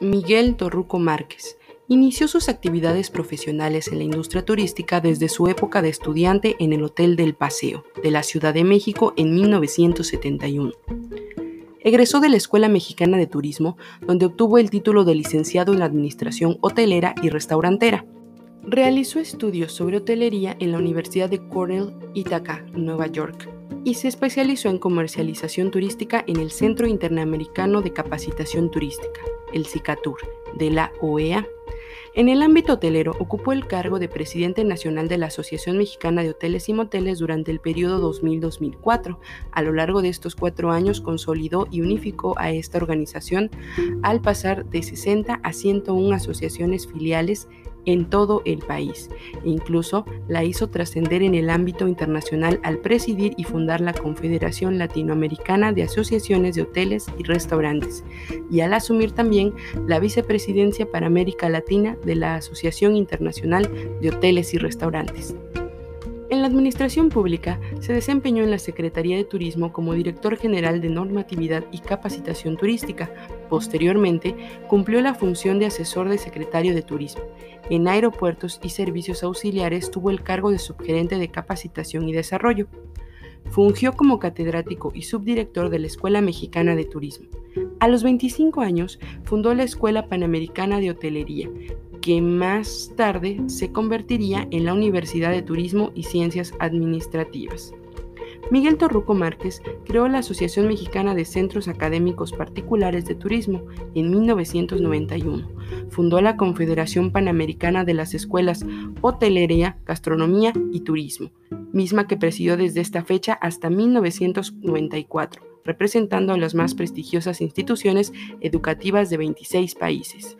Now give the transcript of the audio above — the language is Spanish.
Miguel Torruco Márquez. Inició sus actividades profesionales en la industria turística desde su época de estudiante en el Hotel del Paseo, de la Ciudad de México en 1971. Egresó de la Escuela Mexicana de Turismo, donde obtuvo el título de licenciado en Administración Hotelera y Restaurantera. Realizó estudios sobre hotelería en la Universidad de Cornell, Ithaca, Nueva York, y se especializó en comercialización turística en el Centro Interamericano de Capacitación Turística, el CICATUR, de la OEA. En el ámbito hotelero ocupó el cargo de presidente nacional de la Asociación Mexicana de Hoteles y Moteles durante el periodo 2000-2004. A lo largo de estos cuatro años consolidó y unificó a esta organización al pasar de 60 a 101 asociaciones filiales en todo el país e incluso la hizo trascender en el ámbito internacional al presidir y fundar la Confederación Latinoamericana de Asociaciones de Hoteles y Restaurantes y al asumir también la vicepresidencia para América Latina de la Asociación Internacional de Hoteles y Restaurantes. En la administración pública se desempeñó en la Secretaría de Turismo como director general de normatividad y capacitación turística. Posteriormente, cumplió la función de asesor de secretario de Turismo. En aeropuertos y servicios auxiliares tuvo el cargo de subgerente de capacitación y desarrollo. Fungió como catedrático y subdirector de la Escuela Mexicana de Turismo. A los 25 años fundó la Escuela Panamericana de Hotelería, que más tarde se convertiría en la Universidad de Turismo y Ciencias Administrativas. Miguel Torruco Márquez creó la Asociación Mexicana de Centros Académicos Particulares de Turismo en 1991. Fundó la Confederación Panamericana de las Escuelas Hotelería, Gastronomía y Turismo, misma que presidió desde esta fecha hasta 1994, representando a las más prestigiosas instituciones educativas de 26 países.